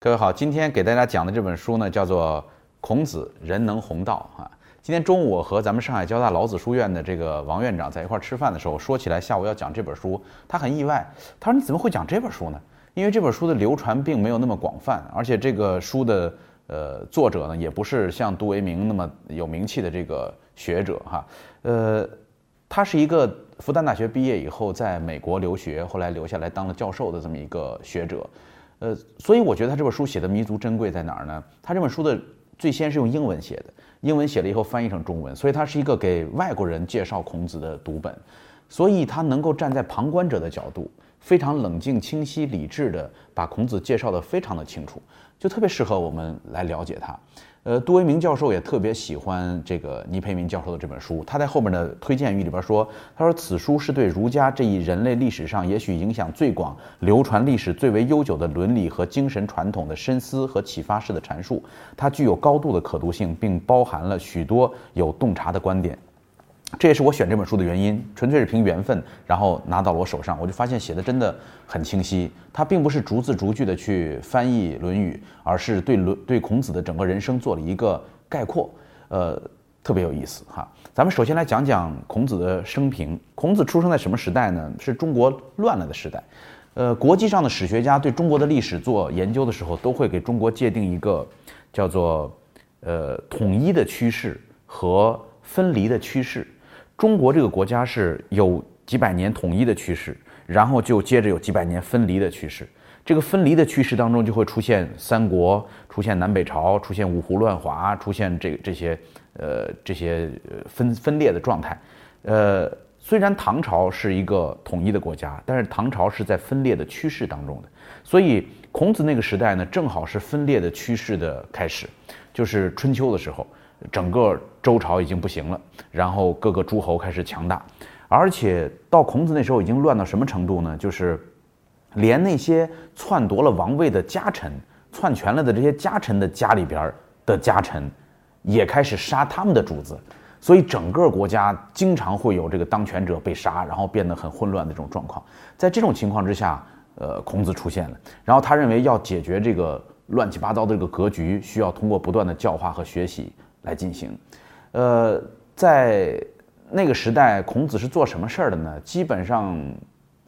各位好，今天给大家讲的这本书呢，叫做《孔子人能弘道》啊。今天中午我和咱们上海交大老子书院的这个王院长在一块儿吃饭的时候，说起来下午要讲这本书，他很意外，他说你怎么会讲这本书呢？因为这本书的流传并没有那么广泛，而且这个书的呃作者呢，也不是像杜维明那么有名气的这个学者哈。呃，他是一个复旦大学毕业以后在美国留学，后来留下来当了教授的这么一个学者。呃，所以我觉得他这本书写的弥足珍贵在哪儿呢？他这本书的最先是用英文写的，英文写了以后翻译成中文，所以它是一个给外国人介绍孔子的读本，所以他能够站在旁观者的角度，非常冷静、清晰、理智的把孔子介绍的非常的清楚，就特别适合我们来了解他。呃，杜维明教授也特别喜欢这个倪培明教授的这本书。他在后面的推荐语里边说：“他说此书是对儒家这一人类历史上也许影响最广、流传历史最为悠久的伦理和精神传统的深思和启发式的阐述。它具有高度的可读性，并包含了许多有洞察的观点。”这也是我选这本书的原因，纯粹是凭缘分，然后拿到了我手上，我就发现写的真的很清晰。他并不是逐字逐句的去翻译《论语》，而是对论对孔子的整个人生做了一个概括，呃，特别有意思哈。咱们首先来讲讲孔子的生平。孔子出生在什么时代呢？是中国乱了的时代。呃，国际上的史学家对中国的历史做研究的时候，都会给中国界定一个叫做呃统一的趋势和分离的趋势。中国这个国家是有几百年统一的趋势，然后就接着有几百年分离的趋势。这个分离的趋势当中，就会出现三国，出现南北朝，出现五胡乱华，出现这这些呃这些分分裂的状态。呃，虽然唐朝是一个统一的国家，但是唐朝是在分裂的趋势当中的。所以孔子那个时代呢，正好是分裂的趋势的开始，就是春秋的时候。整个周朝已经不行了，然后各个诸侯开始强大，而且到孔子那时候已经乱到什么程度呢？就是连那些篡夺了王位的家臣、篡权了的这些家臣的家里边的家臣，也开始杀他们的主子，所以整个国家经常会有这个当权者被杀，然后变得很混乱的这种状况。在这种情况之下，呃，孔子出现了，然后他认为要解决这个乱七八糟的这个格局，需要通过不断的教化和学习。来进行，呃，在那个时代，孔子是做什么事儿的呢？基本上，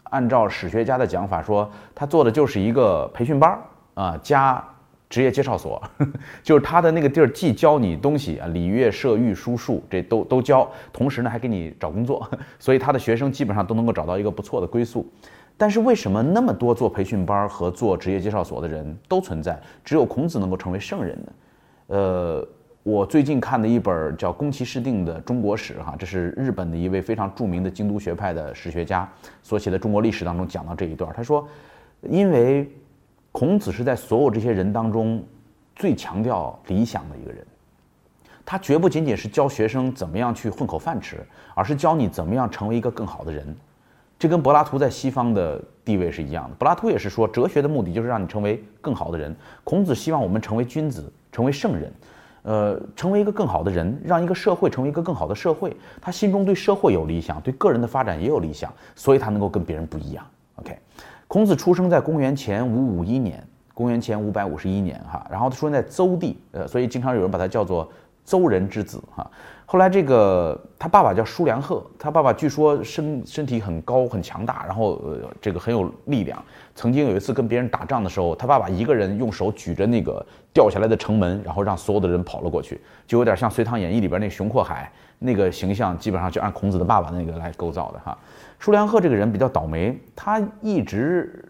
按照史学家的讲法说，他做的就是一个培训班儿啊，加职业介绍所，就是他的那个地儿既教你东西啊，礼乐射御书数这都都教，同时呢还给你找工作，所以他的学生基本上都能够找到一个不错的归宿。但是为什么那么多做培训班和做职业介绍所的人都存在，只有孔子能够成为圣人呢？呃。我最近看的一本叫宫崎市定的中国史，哈，这是日本的一位非常著名的京都学派的史学家所写的中国历史当中讲到这一段。他说，因为孔子是在所有这些人当中最强调理想的一个人，他绝不仅仅是教学生怎么样去混口饭吃，而是教你怎么样成为一个更好的人。这跟柏拉图在西方的地位是一样的。柏拉图也是说，哲学的目的就是让你成为更好的人。孔子希望我们成为君子，成为圣人。呃，成为一个更好的人，让一个社会成为一个更好的社会。他心中对社会有理想，对个人的发展也有理想，所以他能够跟别人不一样。OK，孔子出生在公元前五五一年，公元前五百五十一年哈，然后他出生在邹地，呃，所以经常有人把他叫做邹人之子哈。后来这个他爸爸叫舒良贺，他爸爸据说身身体很高很强大，然后呃这个很有力量。曾经有一次跟别人打仗的时候，他爸爸一个人用手举着那个掉下来的城门，然后让所有的人跑了过去，就有点像《隋唐演义》里边那熊阔海那个形象，基本上就按孔子的爸爸那个来构造的哈。舒良贺这个人比较倒霉，他一直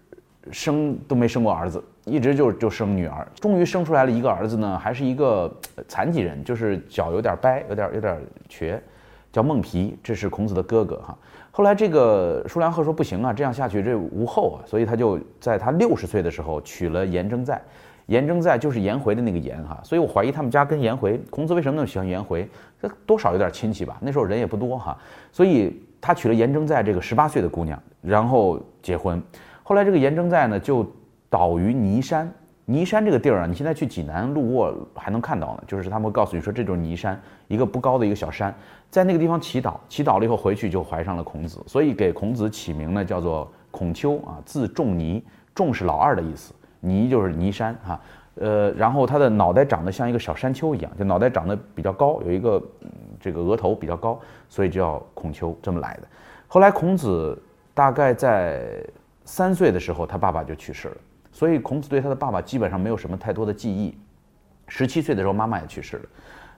生都没生过儿子。一直就就生女儿，终于生出来了一个儿子呢，还是一个残疾人，就是脚有点掰，有点有点瘸，叫孟皮，这是孔子的哥哥哈。后来这个叔良贺说不行啊，这样下去这无后啊，所以他就在他六十岁的时候娶了颜征在，颜征在就是颜回的那个颜哈，所以我怀疑他们家跟颜回，孔子为什么那么喜欢颜回？这多少有点亲戚吧，那时候人也不多哈，所以他娶了颜征在这个十八岁的姑娘，然后结婚。后来这个颜征在呢就。倒于尼山，尼山这个地儿啊，你现在去济南路过还能看到呢。就是他们会告诉你说，这就是尼山，一个不高的一个小山，在那个地方祈祷，祈祷了以后回去就怀上了孔子，所以给孔子起名呢叫做孔丘啊，字仲尼，仲是老二的意思，尼就是尼山哈，呃，然后他的脑袋长得像一个小山丘一样，就脑袋长得比较高，有一个这个额头比较高，所以叫孔丘这么来的。后来孔子大概在三岁的时候，他爸爸就去世了，所以孔子对他的爸爸基本上没有什么太多的记忆。十七岁的时候，妈妈也去世了。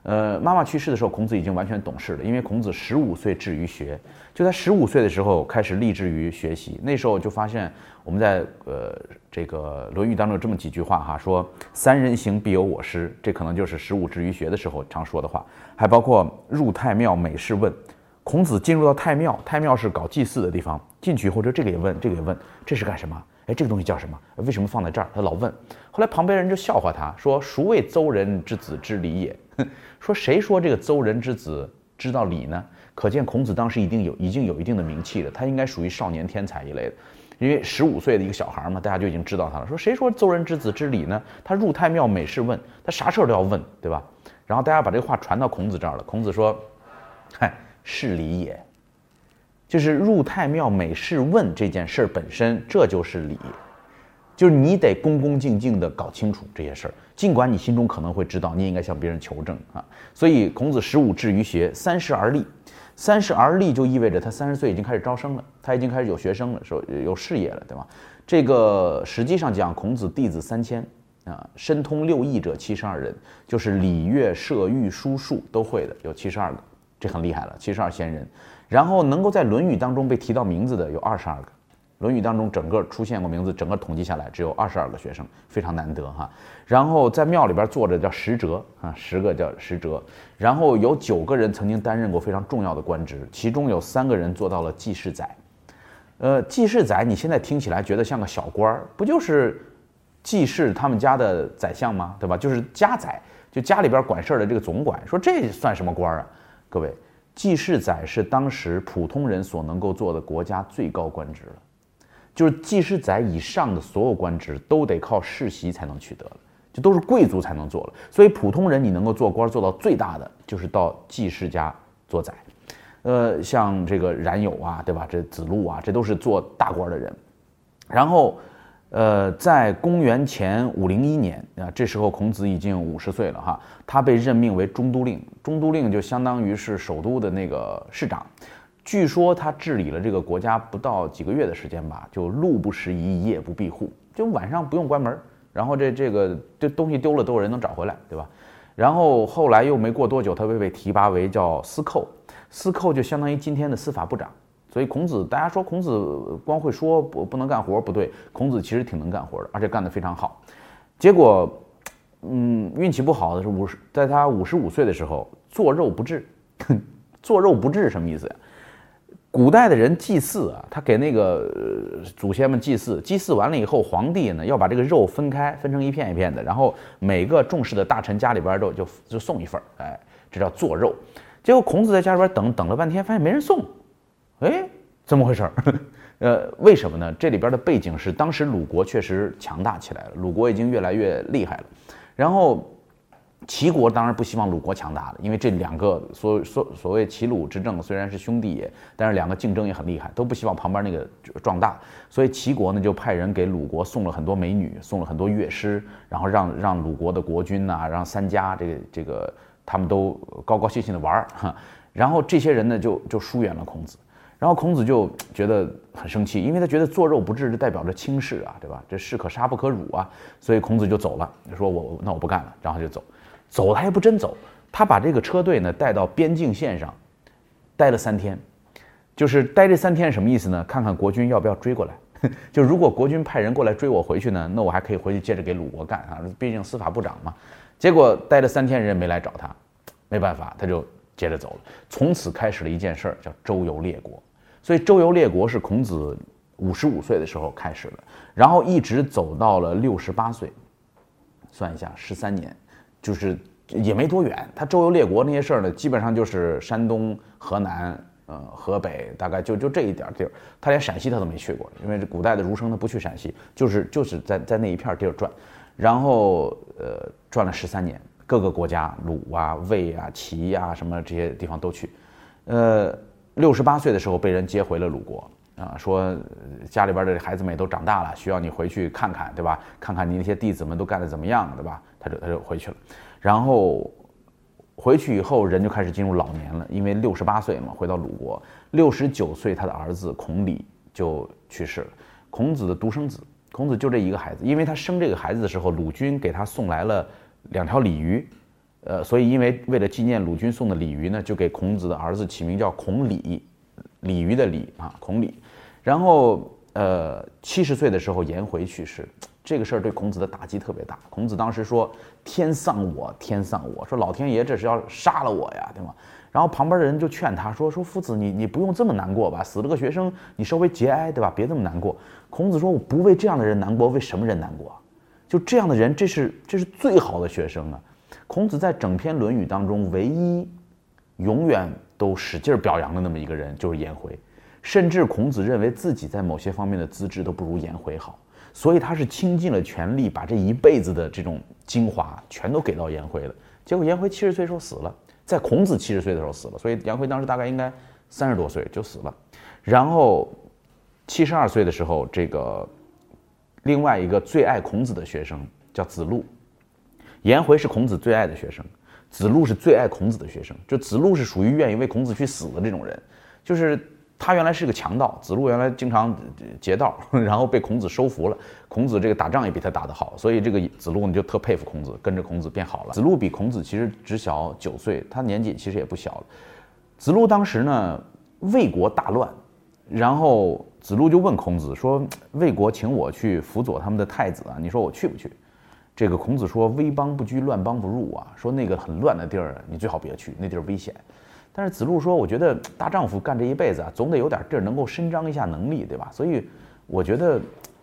呃，妈妈去世的时候，孔子已经完全懂事了，因为孔子十五岁志于学，就在十五岁的时候开始立志于学习。那时候就发现，我们在呃这个《论语》当中有这么几句话哈，说“三人行，必有我师”，这可能就是十五志于学的时候常说的话。还包括“入太庙，每事问”。孔子进入到太庙，太庙是搞祭祀的地方，进去以后，这这个也问，这个也问，这是干什么？哎，这个东西叫什么？为什么放在这儿？他老问。后来旁边人就笑话他说：“孰谓邹人之子知礼也？” 说谁说这个邹人之子知道礼呢？可见孔子当时一定有已经有一定的名气了，他应该属于少年天才一类的，因为十五岁的一个小孩嘛，大家就已经知道他了。说谁说邹人之子知礼呢？他入太庙每事问，他啥事儿都要问，对吧？然后大家把这个话传到孔子这儿了，孔子说：“嗨，是礼也。”就是入太庙每事问这件事儿本身，这就是礼，就是你得恭恭敬敬地搞清楚这些事儿，尽管你心中可能会知道，你也应该向别人求证啊。所以孔子十五志于学，三十而立，三十而立就意味着他三十岁已经开始招生了，他已经开始有学生了，说有事业了，对吧？这个实际上讲，孔子弟子三千啊，深通六艺者七十二人，就是礼乐射御书数都会的有七十二个，这很厉害了，七十二贤人。然后能够在《论语》当中被提到名字的有二十二个，《论语》当中整个出现过名字，整个统计下来只有二十二个学生，非常难得哈。然后在庙里边坐着叫十哲啊，十个叫十哲。然后有九个人曾经担任过非常重要的官职，其中有三个人做到了记事宰。呃，记事宰你现在听起来觉得像个小官儿，不就是记事他们家的宰相吗？对吧？就是家宰，就家里边管事儿的这个总管。说这算什么官儿啊？各位。记事宰是当时普通人所能够做的国家最高官职了，就是记事宰以上的所有官职都得靠世袭才能取得了，就都是贵族才能做了。所以普通人你能够做官做到最大的，就是到记事家做宰。呃，像这个冉有啊，对吧？这子路啊，这都是做大官的人。然后。呃，在公元前五零一年啊，这时候孔子已经五十岁了哈，他被任命为中都令，中都令就相当于是首都的那个市长。据说他治理了这个国家不到几个月的时间吧，就路不拾遗，夜不闭户，就晚上不用关门，然后这这个这东西丢了都有人能找回来，对吧？然后后来又没过多久，他被被提拔为叫司寇，司寇就相当于今天的司法部长。所以孔子，大家说孔子光会说不不能干活不对，孔子其实挺能干活的，而且干得非常好。结果，嗯，运气不好的是五十，在他五十五岁的时候，做肉不治。做肉不治什么意思呀？古代的人祭祀啊，他给那个祖先们祭祀，祭祀完了以后，皇帝呢要把这个肉分开，分成一片一片的，然后每个重视的大臣家里边都就就送一份儿哎，这叫做肉。结果孔子在家里边等等了半天，发现没人送。哎，怎么回事儿？呃，为什么呢？这里边的背景是，当时鲁国确实强大起来了，鲁国已经越来越厉害了。然后齐国当然不希望鲁国强大了，因为这两个所所所谓齐鲁之政虽然是兄弟也，但是两个竞争也很厉害，都不希望旁边那个壮大。所以齐国呢就派人给鲁国送了很多美女，送了很多乐师，然后让让鲁国的国君呐，让三家这个这个他们都高高兴兴的玩儿哈。然后这些人呢就就疏远了孔子。然后孔子就觉得很生气，因为他觉得做肉不治，就代表着轻视啊，对吧？这士可杀不可辱啊，所以孔子就走了，说我那我不干了，然后就走。走他也不真走，他把这个车队呢带到边境线上，待了三天，就是待这三天什么意思呢？看看国军要不要追过来。就如果国军派人过来追我回去呢，那我还可以回去接着给鲁国干啊，毕竟司法部长嘛。结果待了三天，人没来找他，没办法，他就接着走了。从此开始了一件事儿，叫周游列国。所以周游列国是孔子五十五岁的时候开始的，然后一直走到了六十八岁，算一下十三年，就是也没多远。他周游列国那些事儿呢，基本上就是山东、河南、呃河北，大概就就这一点地儿。他连陕西他都没去过，因为这古代的儒生他不去陕西，就是就是在在那一片地儿转，然后呃转了十三年，各个国家鲁啊、魏啊、齐啊什么这些地方都去，呃。六十八岁的时候被人接回了鲁国，啊，说家里边的孩子们也都长大了，需要你回去看看，对吧？看看你那些弟子们都干得怎么样，对吧？他就他就回去了，然后回去以后人就开始进入老年了，因为六十八岁嘛，回到鲁国，六十九岁他的儿子孔鲤就去世了，孔子的独生子，孔子就这一个孩子，因为他生这个孩子的时候，鲁军给他送来了两条鲤鱼，呃，所以因为为了纪念鲁军送的鲤鱼呢，就给孔子的儿子起名叫孔鲤，鲤鱼的鲤啊，孔鲤。然后，呃，七十岁的时候，颜回去世，这个事儿对孔子的打击特别大。孔子当时说：“天丧我，天丧我，说老天爷这是要杀了我呀，对吗？”然后旁边的人就劝他说：“说夫子，你你不用这么难过吧，死了个学生，你稍微节哀，对吧？别这么难过。”孔子说：“我不为这样的人难过，为什么人难过？就这样的人，这是这是最好的学生啊！”孔子在整篇《论语》当中，唯一永远都使劲表扬的那么一个人，就是颜回。甚至孔子认为自己在某些方面的资质都不如颜回好，所以他是倾尽了全力，把这一辈子的这种精华全都给到颜回了。结果颜回七十岁时候死了，在孔子七十岁的时候死了，所以颜回当时大概应该三十多岁就死了。然后七十二岁的时候，这个另外一个最爱孔子的学生叫子路，颜回是孔子最爱的学生，子路是最爱孔子的学生。就子路是属于愿意为孔子去死的这种人，就是。他原来是个强盗，子路原来经常劫道，然后被孔子收服了。孔子这个打仗也比他打得好，所以这个子路呢就特佩服孔子，跟着孔子变好了。子路比孔子其实只小九岁，他年纪其实也不小了。子路当时呢，魏国大乱，然后子路就问孔子说：“魏国请我去辅佐他们的太子啊，你说我去不去？”这个孔子说：“危邦不居，乱邦不入啊。说那个很乱的地儿，你最好别去，那地儿危险。”但是子路说：“我觉得大丈夫干这一辈子啊，总得有点地儿能够伸张一下能力，对吧？所以我觉得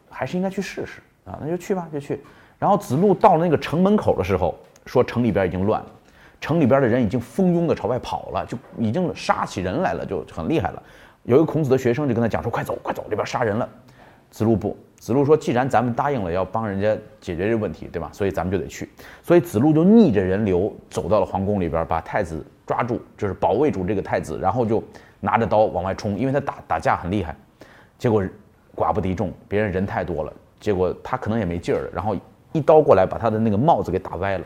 还是应该去试试啊，那就去吧，就去。然后子路到了那个城门口的时候，说城里边已经乱了，城里边的人已经蜂拥的朝外跑了，就已经杀起人来了，就很厉害了。有一个孔子的学生就跟他讲说：‘快走，快走，这边杀人了。’子路不，子路说：‘既然咱们答应了要帮人家解决这个问题，对吧？所以咱们就得去。’所以子路就逆着人流走到了皇宫里边，把太子。”抓住就是保卫住这个太子，然后就拿着刀往外冲，因为他打打架很厉害，结果寡不敌众，别人人太多了，结果他可能也没劲儿了，然后一刀过来把他的那个帽子给打歪了。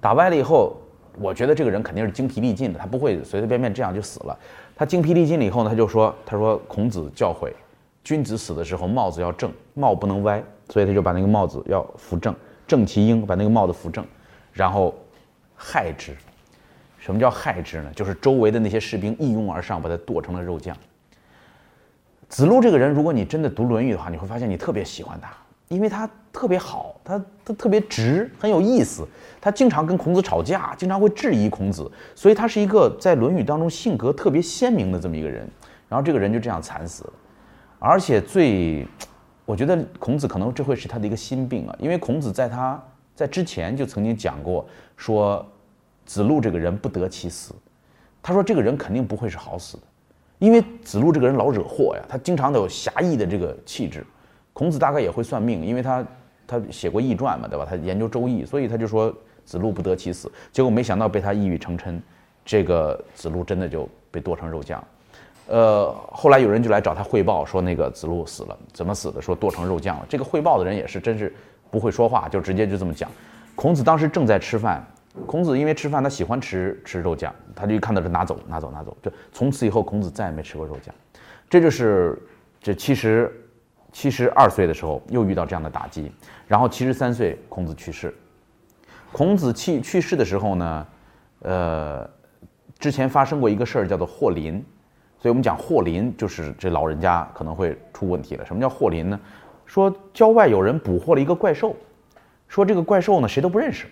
打歪了以后，我觉得这个人肯定是精疲力尽的，他不会随随便便这样就死了。他精疲力尽了以后呢，他就说：“他说孔子教诲，君子死的时候帽子要正，帽不能歪，所以他就把那个帽子要扶正，正其应，把那个帽子扶正，然后害之。”什么叫害之呢？就是周围的那些士兵一拥而上，把他剁成了肉酱。子路这个人，如果你真的读《论语》的话，你会发现你特别喜欢他，因为他特别好，他他特别直，很有意思。他经常跟孔子吵架，经常会质疑孔子，所以他是一个在《论语》当中性格特别鲜明的这么一个人。然后这个人就这样惨死了，而且最，我觉得孔子可能这会是他的一个心病啊，因为孔子在他在之前就曾经讲过说。子路这个人不得其死，他说这个人肯定不会是好死的，因为子路这个人老惹祸呀，他经常都有侠义的这个气质。孔子大概也会算命，因为他他写过易传嘛，对吧？他研究周易，所以他就说子路不得其死。结果没想到被他一语成谶，这个子路真的就被剁成肉酱。呃，后来有人就来找他汇报说那个子路死了，怎么死的？说剁成肉酱了。这个汇报的人也是真是不会说话，就直接就这么讲。孔子当时正在吃饭。孔子因为吃饭，他喜欢吃吃肉酱，他就看到这拿走拿走拿走，就从此以后孔子再也没吃过肉酱。这就是这七十七十二岁的时候又遇到这样的打击，然后七十三岁孔子去世。孔子去去世的时候呢，呃，之前发生过一个事儿叫做霍林，所以我们讲霍林就是这老人家可能会出问题了。什么叫霍林呢？说郊外有人捕获了一个怪兽，说这个怪兽呢谁都不认识。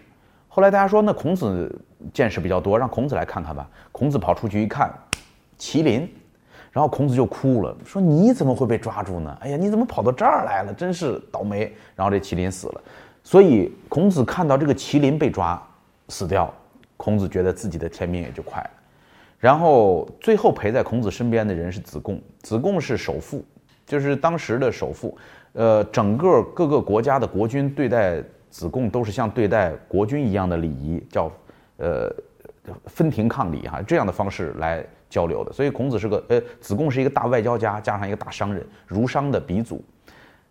后来大家说，那孔子见识比较多，让孔子来看看吧。孔子跑出去一看，麒麟，然后孔子就哭了，说：“你怎么会被抓住呢？哎呀，你怎么跑到这儿来了？真是倒霉。”然后这麒麟死了。所以孔子看到这个麒麟被抓死掉，孔子觉得自己的天命也就快了。然后最后陪在孔子身边的人是子贡，子贡是首富，就是当时的首富。呃，整个各个国家的国君对待。子贡都是像对待国君一样的礼仪，叫，呃，分庭抗礼哈，这样的方式来交流的。所以孔子是个呃，子贡是一个大外交家，加上一个大商人，儒商的鼻祖。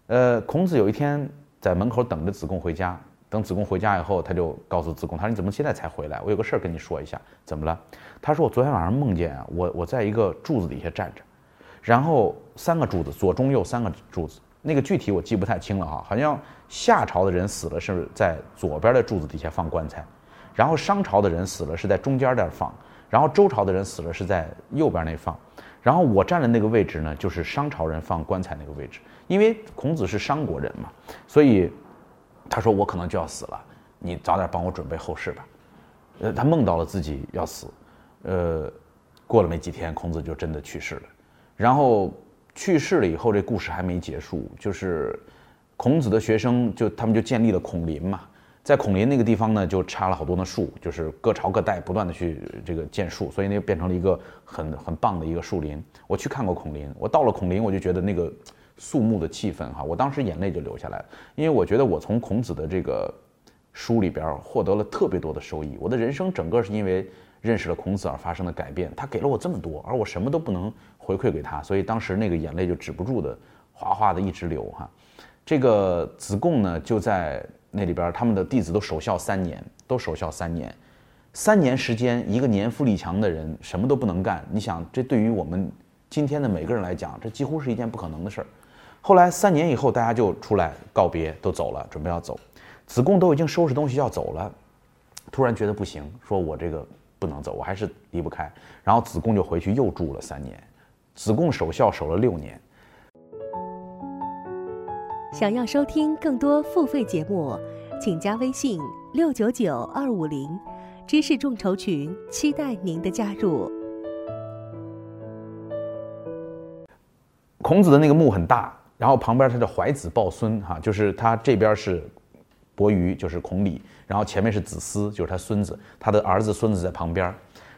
呃，孔子有一天在门口等着子贡回家，等子贡回家以后，他就告诉子贡，他说：“你怎么现在才回来？我有个事儿跟你说一下。怎么了？”他说：“我昨天晚上梦见啊，我我在一个柱子底下站着，然后三个柱子，左中右三个柱子。”那个具体我记不太清了哈，好像夏朝的人死了是在左边的柱子底下放棺材，然后商朝的人死了是在中间儿放，然后周朝的人死了是在右边那放，然后我站的那个位置呢，就是商朝人放棺材那个位置，因为孔子是商国人嘛，所以他说我可能就要死了，你早点帮我准备后事吧。呃，他梦到了自己要死，呃，过了没几天，孔子就真的去世了，然后。去世了以后，这故事还没结束。就是孔子的学生，就他们就建立了孔林嘛，在孔林那个地方呢，就插了好多的树，就是各朝各代不断的去这个建树，所以那变成了一个很很棒的一个树林。我去看过孔林，我到了孔林，我就觉得那个肃穆的气氛哈，我当时眼泪就流下来了，因为我觉得我从孔子的这个书里边获得了特别多的收益，我的人生整个是因为。认识了孔子而发生的改变，他给了我这么多，而我什么都不能回馈给他，所以当时那个眼泪就止不住的哗哗的一直流哈。这个子贡呢，就在那里边，他们的弟子都守孝三年，都守孝三年，三年时间，一个年富力强的人什么都不能干，你想这对于我们今天的每个人来讲，这几乎是一件不可能的事儿。后来三年以后，大家就出来告别，都走了，准备要走，子贡都已经收拾东西要走了，突然觉得不行，说我这个。不能走，我还是离不开。然后子贡就回去又住了三年。子贡守孝守了六年。想要收听更多付费节目，请加微信六九九二五零知识众筹群，期待您的加入。孔子的那个墓很大，然后旁边他的怀子抱孙，哈，就是他这边是。伯鱼就是孔鲤，然后前面是子思，就是他孙子，他的儿子孙子在旁边，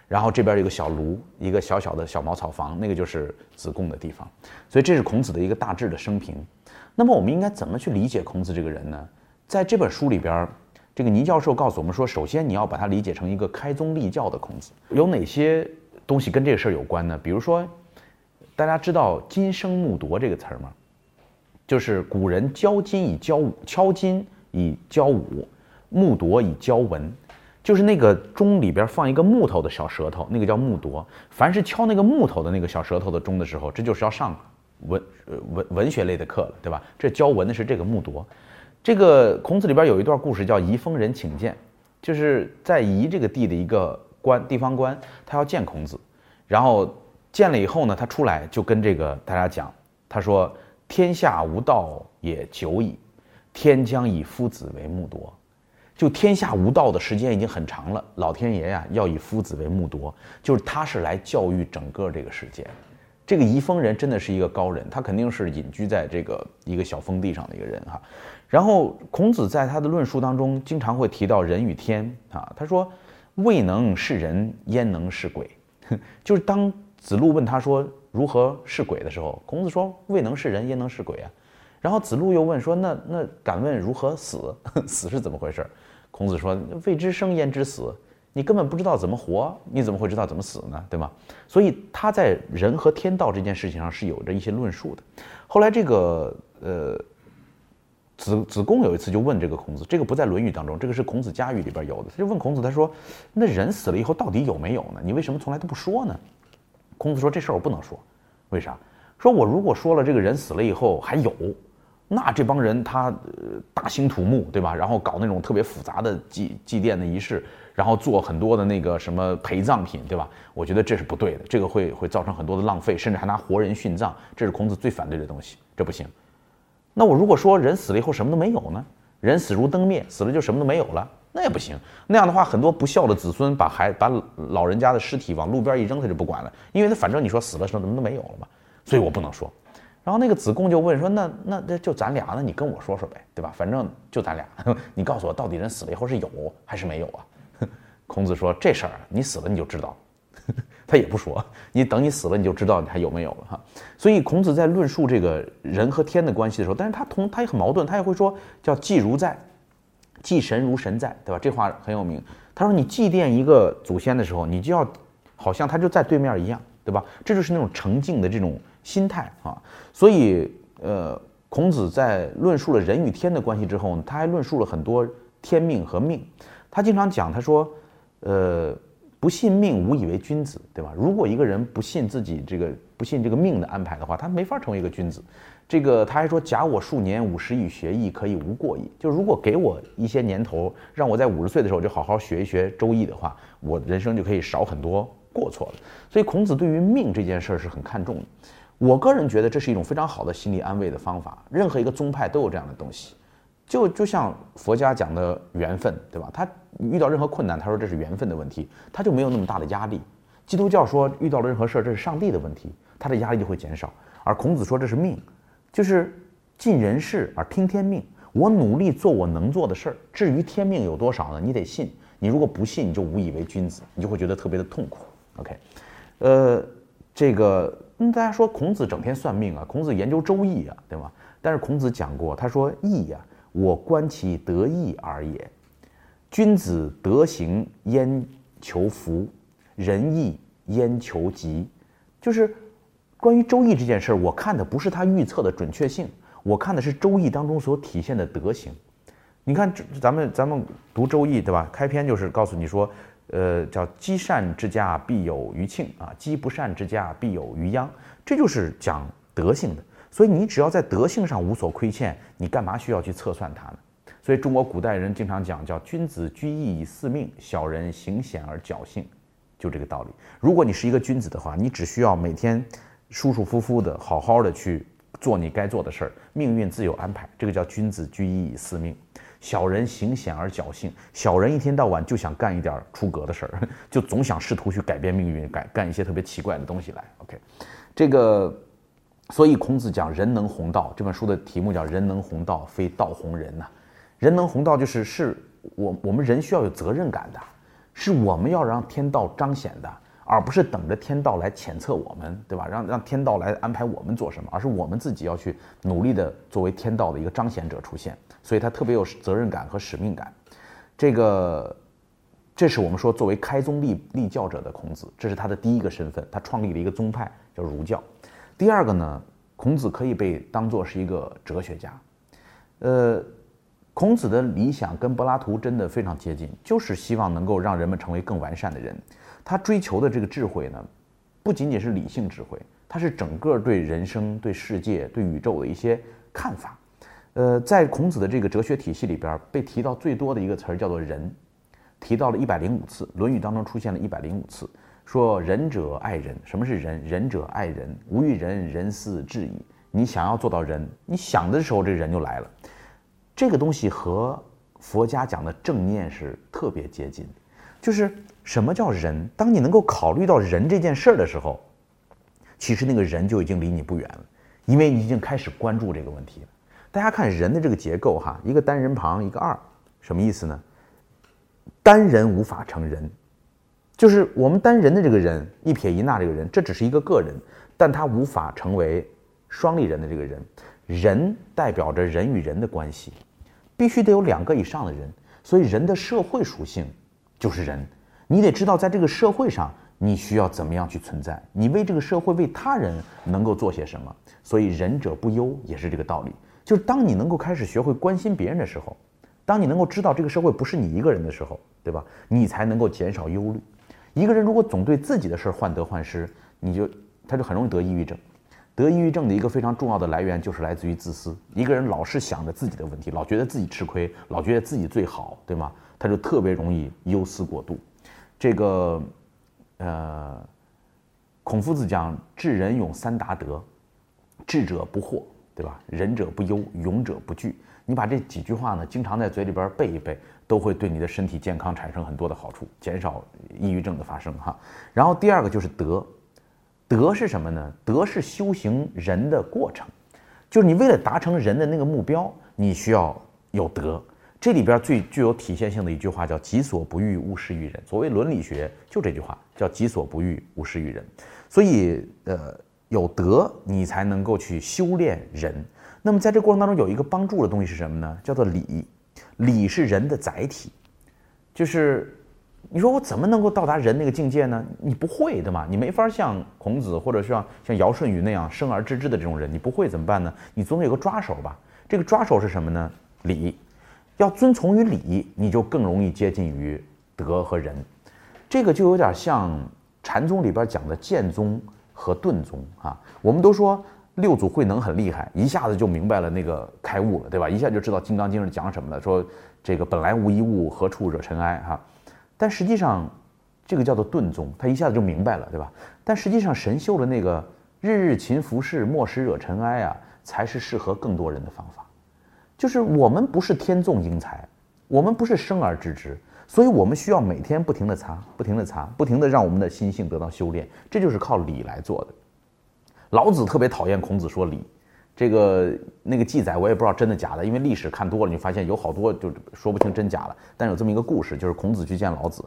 然后这边有个小炉，一个小小的小茅草房，那个就是子贡的地方，所以这是孔子的一个大致的生平。那么我们应该怎么去理解孔子这个人呢？在这本书里边，这个倪教授告诉我们说，首先你要把它理解成一个开宗立教的孔子。有哪些东西跟这个事儿有关呢？比如说，大家知道“金生木铎”这个词儿吗？就是古人教金以教武，敲金。以教武，木铎以教文，就是那个钟里边放一个木头的小舌头，那个叫木铎。凡是敲那个木头的那个小舌头的钟的时候，这就是要上文文文学类的课了，对吧？这教文的是这个木铎。这个孔子里边有一段故事叫宜丰人请见，就是在宜这个地的一个官地方官，他要见孔子，然后见了以后呢，他出来就跟这个大家讲，他说：“天下无道也久矣。”天将以夫子为木铎，就天下无道的时间已经很长了。老天爷呀，要以夫子为木铎，就是他是来教育整个这个世界。这个宜丰人真的是一个高人，他肯定是隐居在这个一个小封地上的一个人哈。然后孔子在他的论述当中经常会提到人与天啊，他说：“未能是人，焉能是鬼？” 就是当子路问他说如何是鬼的时候，孔子说：“未能是人，焉能是鬼啊？”然后子路又问说：“那那敢问如何死？死是怎么回事？”孔子说：“未知生焉知死？你根本不知道怎么活，你怎么会知道怎么死呢？对吗？”所以他在人和天道这件事情上是有着一些论述的。后来这个呃子子贡有一次就问这个孔子，这个不在《论语》当中，这个是孔子家语里边有的。他就问孔子，他说：“那人死了以后到底有没有呢？你为什么从来都不说呢？”孔子说：“这事儿我不能说，为啥？说我如果说了，这个人死了以后还有。”那这帮人他大兴土木，对吧？然后搞那种特别复杂的祭祭奠的仪式，然后做很多的那个什么陪葬品，对吧？我觉得这是不对的，这个会会造成很多的浪费，甚至还拿活人殉葬，这是孔子最反对的东西，这不行。那我如果说人死了以后什么都没有呢？人死如灯灭，死了就什么都没有了，那也不行。那样的话，很多不孝的子孙把孩把老人家的尸体往路边一扔，他就不管了，因为他反正你说死了什么都没有了嘛，所以我不能说。然后那个子贡就问说：“那那那就咱俩，那你跟我说说呗，对吧？反正就咱俩，你告诉我到底人死了以后是有还是没有啊？” 孔子说：“这事儿你死了你就知道。”他也不说，你等你死了你就知道你还有没有了哈。所以孔子在论述这个人和天的关系的时候，但是他同他也很矛盾，他也会说叫祭如在，祭神如神在，对吧？这话很有名。他说你祭奠一个祖先的时候，你就要好像他就在对面一样，对吧？这就是那种澄净的这种心态啊。所以，呃，孔子在论述了人与天的关系之后呢，他还论述了很多天命和命。他经常讲，他说，呃，不信命，无以为君子，对吧？如果一个人不信自己这个不信这个命的安排的话，他没法成为一个君子。这个他还说：“假我数年，五十以学艺，可以无过矣。”就如果给我一些年头，让我在五十岁的时候就好好学一学《周易》的话，我人生就可以少很多过错了。所以孔子对于命这件事儿是很看重的。我个人觉得这是一种非常好的心理安慰的方法。任何一个宗派都有这样的东西，就就像佛家讲的缘分，对吧？他遇到任何困难，他说这是缘分的问题，他就没有那么大的压力。基督教说遇到了任何事儿，这是上帝的问题，他的压力就会减少。而孔子说这是命。就是尽人事而听天命，我努力做我能做的事儿。至于天命有多少呢？你得信。你如果不信，你就无以为君子，你就会觉得特别的痛苦。OK，呃，这个，嗯，大家说孔子整天算命啊，孔子研究周易啊，对吗？但是孔子讲过，他说易呀，我观其得意而也。君子德行焉求福，仁义焉求吉，就是。关于周易这件事儿，我看的不是他预测的准确性，我看的是周易当中所体现的德行。你看，咱们咱们读周易，对吧？开篇就是告诉你说，呃，叫积善之家必有余庆啊，积不善之家必有余殃，这就是讲德性的。所以你只要在德性上无所亏欠，你干嘛需要去测算它呢？所以中国古代人经常讲叫君子居易以四命，小人行险而侥幸，就这个道理。如果你是一个君子的话，你只需要每天。舒舒服服的，好好的去做你该做的事儿，命运自有安排。这个叫君子居易以四命，小人行险而侥幸。小人一天到晚就想干一点出格的事儿，就总想试图去改变命运，改干一些特别奇怪的东西来。OK，这个，所以孔子讲人能弘道，这本书的题目叫人能弘道，非道弘人呐。人能弘道就是是我我们人需要有责任感的，是我们要让天道彰显的。而不是等着天道来谴责我们，对吧？让让天道来安排我们做什么，而是我们自己要去努力的作为天道的一个彰显者出现。所以他特别有责任感和使命感。这个，这是我们说作为开宗立立教者的孔子，这是他的第一个身份。他创立了一个宗派叫儒教。第二个呢，孔子可以被当作是一个哲学家。呃，孔子的理想跟柏拉图真的非常接近，就是希望能够让人们成为更完善的人。他追求的这个智慧呢，不仅仅是理性智慧，它是整个对人生、对世界、对宇宙的一些看法。呃，在孔子的这个哲学体系里边，被提到最多的一个词儿叫做“仁”，提到了一百零五次，《论语》当中出现了一百零五次，说“仁者爱人”。什么是仁？仁者爱人，无与仁，仁斯至矣。你想要做到仁，你想的时候，这人就来了。这个东西和佛家讲的正念是特别接近的，就是。什么叫人？当你能够考虑到人这件事儿的时候，其实那个人就已经离你不远了，因为你已经开始关注这个问题了。大家看人的这个结构哈，一个单人旁，一个二，什么意思呢？单人无法成人，就是我们单人的这个人，一撇一捺这个人，这只是一个个人，但他无法成为双立人的这个人。人代表着人与人的关系，必须得有两个以上的人，所以人的社会属性就是人。你得知道，在这个社会上，你需要怎么样去存在？你为这个社会、为他人能够做些什么？所以，仁者不忧也是这个道理。就是当你能够开始学会关心别人的时候，当你能够知道这个社会不是你一个人的时候，对吧？你才能够减少忧虑。一个人如果总对自己的事儿患得患失，你就他就很容易得抑郁症。得抑郁症的一个非常重要的来源就是来自于自私。一个人老是想着自己的问题，老觉得自己吃亏，老觉得自己最好，对吗？他就特别容易忧思过度。这个，呃，孔夫子讲“智人勇三达德”，智者不惑，对吧？仁者不忧，勇者不惧。你把这几句话呢，经常在嘴里边背一背，都会对你的身体健康产生很多的好处，减少抑郁症的发生哈。然后第二个就是德，德是什么呢？德是修行人的过程，就是你为了达成人的那个目标，你需要有德。这里边最具有体现性的一句话叫“己所不欲，勿施于人”。所谓伦理学，就这句话叫“己所不欲，勿施于人”。所以，呃，有德，你才能够去修炼人。那么，在这过程当中，有一个帮助的东西是什么呢？叫做礼。礼是人的载体，就是你说我怎么能够到达人那个境界呢？你不会的嘛，你没法像孔子或者像像尧舜禹那样生而知之的这种人，你不会怎么办呢？你总得有个抓手吧？这个抓手是什么呢？礼，要遵从于礼，你就更容易接近于德和仁。这个就有点像禅宗里边讲的剑宗和顿宗啊。我们都说六祖慧能很厉害，一下子就明白了那个开悟了，对吧？一下就知道《金刚经》是讲什么的，说这个本来无一物，何处惹尘埃哈。但实际上，这个叫做顿宗，他一下子就明白了，对吧？但实际上，神秀的那个日日勤拂拭，莫使惹尘埃啊，才是适合更多人的方法。就是我们不是天纵英才，我们不是生而知之，所以我们需要每天不停的擦，不停的擦，不停的让我们的心性得到修炼。这就是靠礼来做的。老子特别讨厌孔子说礼，这个那个记载我也不知道真的假的，因为历史看多了，你发现有好多就说不清真假了。但有这么一个故事，就是孔子去见老子，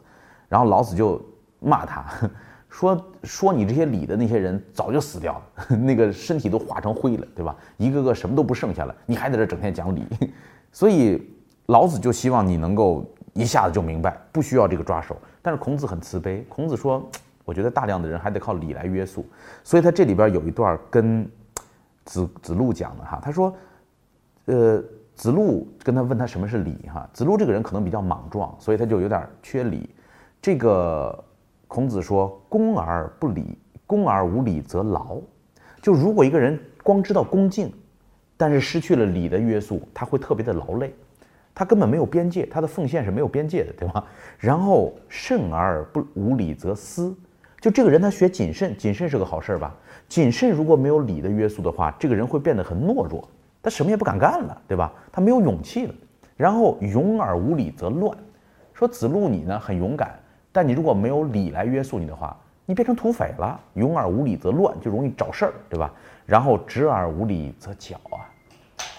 然后老子就骂他，说说你这些礼的那些人早就死掉了，那个身体都化成灰了，对吧？一个个什么都不剩下了，你还在这整天讲礼，所以老子就希望你能够一下子就明白，不需要这个抓手。但是孔子很慈悲，孔子说，我觉得大量的人还得靠礼来约束，所以他这里边有一段跟。子子路讲的哈，他说，呃，子路跟他问他什么是礼哈，子路这个人可能比较莽撞，所以他就有点缺礼。这个孔子说，恭而不礼，恭而无礼则劳。就如果一个人光知道恭敬，但是失去了礼的约束，他会特别的劳累，他根本没有边界，他的奉献是没有边界的，对吧？然后慎而不无礼则私，就这个人他学谨慎，谨慎是个好事儿吧？谨慎如果没有礼的约束的话，这个人会变得很懦弱，他什么也不敢干了，对吧？他没有勇气了。然后勇而无礼则乱，说子路你呢很勇敢，但你如果没有礼来约束你的话，你变成土匪了。勇而无礼则乱，就容易找事儿，对吧？然后直而无礼则绞啊，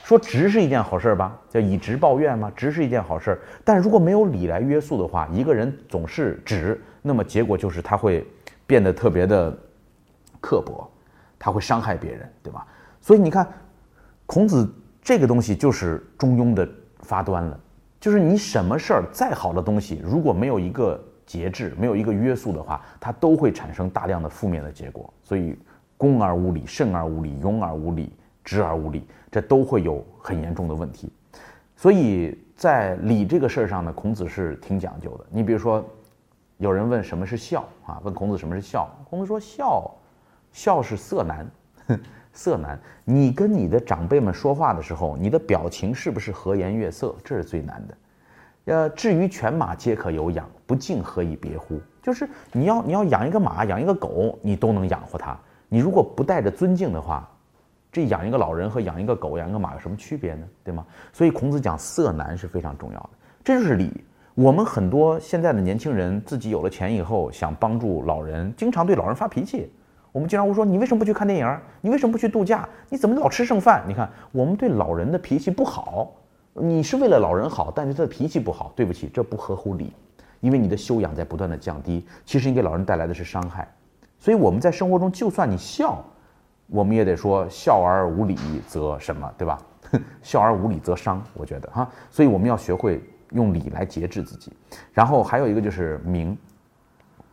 说直是一件好事儿吧？叫以直报怨吗？直是一件好事儿，但如果没有礼来约束的话，一个人总是直，那么结果就是他会变得特别的刻薄。他会伤害别人，对吧？所以你看，孔子这个东西就是中庸的发端了。就是你什么事儿再好的东西，如果没有一个节制，没有一个约束的话，它都会产生大量的负面的结果。所以，恭而无礼，慎而无礼，勇而无礼，直而无礼，这都会有很严重的问题。所以在礼这个事儿上呢，孔子是挺讲究的。你比如说，有人问什么是孝啊？问孔子什么是孝？孔子说孝。孝是色难，色难。你跟你的长辈们说话的时候，你的表情是不是和颜悦色？这是最难的。呃，至于犬马皆可有养，不敬何以别乎？就是你要你要养一个马，养一个狗，你都能养活它。你如果不带着尊敬的话，这养一个老人和养一个狗、养一个马有什么区别呢？对吗？所以孔子讲色难是非常重要的，这就是礼。我们很多现在的年轻人自己有了钱以后，想帮助老人，经常对老人发脾气。我们经常会说，你为什么不去看电影？你为什么不去度假？你怎么老吃剩饭？你看，我们对老人的脾气不好，你是为了老人好，但是他的脾气不好，对不起，这不合乎礼，因为你的修养在不断的降低，其实你给老人带来的是伤害。所以我们在生活中，就算你笑，我们也得说笑而无礼则什么，对吧？笑而无礼则伤，我觉得哈，所以我们要学会用礼来节制自己。然后还有一个就是名，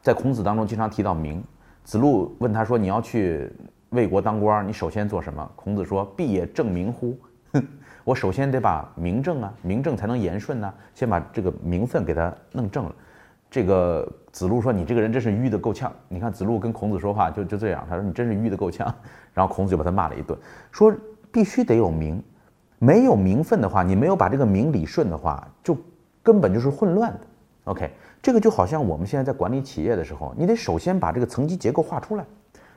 在孔子当中经常提到名。子路问他说：“你要去魏国当官，你首先做什么？”孔子说：“必也正名乎？我首先得把名正啊，名正才能言顺呢。先把这个名分给他弄正了。”这个子路说：“你这个人真是愚的够呛。”你看子路跟孔子说话就就这样，他说：“你真是愚的够呛。”然后孔子就把他骂了一顿，说：“必须得有名，没有名分的话，你没有把这个名理顺的话，就根本就是混乱的。” OK。这个就好像我们现在在管理企业的时候，你得首先把这个层级结构画出来。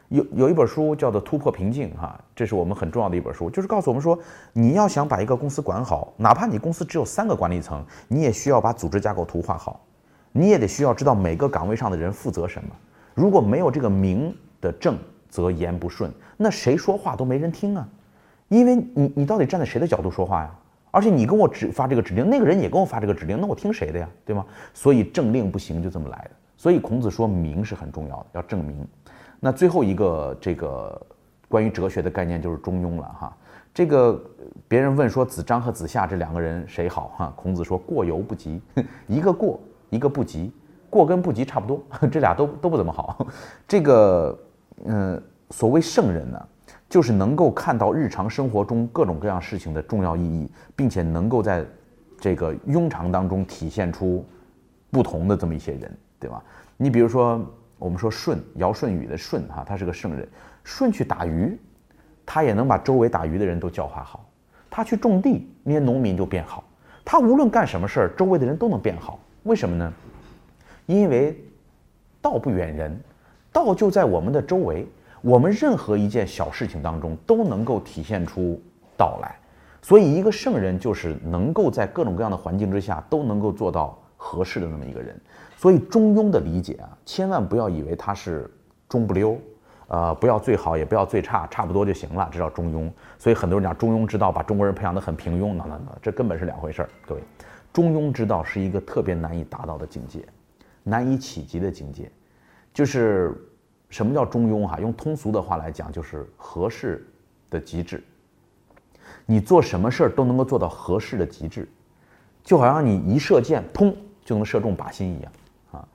有有一本书叫做《突破瓶颈》哈，这是我们很重要的一本书，就是告诉我们说，你要想把一个公司管好，哪怕你公司只有三个管理层，你也需要把组织架构图画好，你也得需要知道每个岗位上的人负责什么。如果没有这个名的正，则言不顺，那谁说话都没人听啊，因为你你到底站在谁的角度说话呀？而且你跟我指发这个指令，那个人也跟我发这个指令，那我听谁的呀？对吗？所以政令不行，就这么来的。所以孔子说名是很重要的，要正明。那最后一个这个关于哲学的概念就是中庸了哈。这个别人问说子张和子夏这两个人谁好哈？孔子说过犹不及，一个过，一个不及。过跟不及差不多，这俩都都不怎么好。这个，嗯，所谓圣人呢，就是能够看到日常生活中各种各样事情的重要意义，并且能够在这个庸常当中体现出不同的这么一些人，对吧？你比如说，我们说舜，尧舜禹的舜哈，他是个圣人。舜去打鱼，他也能把周围打鱼的人都教化好；他去种地，那些农民就变好。他无论干什么事儿，周围的人都能变好。为什么呢？因为道不远人，道就在我们的周围。我们任何一件小事情当中都能够体现出道来。所以，一个圣人就是能够在各种各样的环境之下都能够做到合适的那么一个人。所以，中庸的理解啊，千万不要以为他是中不溜，呃，不要最好，也不要最差，差不多就行了，这叫中庸。所以，很多人讲中庸之道，把中国人培养得很平庸，那那那，这根本是两回事儿。各位，中庸之道是一个特别难以达到的境界，难以企及的境界。就是什么叫中庸哈？用通俗的话来讲，就是合适的极致。你做什么事儿都能够做到合适的极致，就好像你一射箭，砰就能射中靶心一样啊。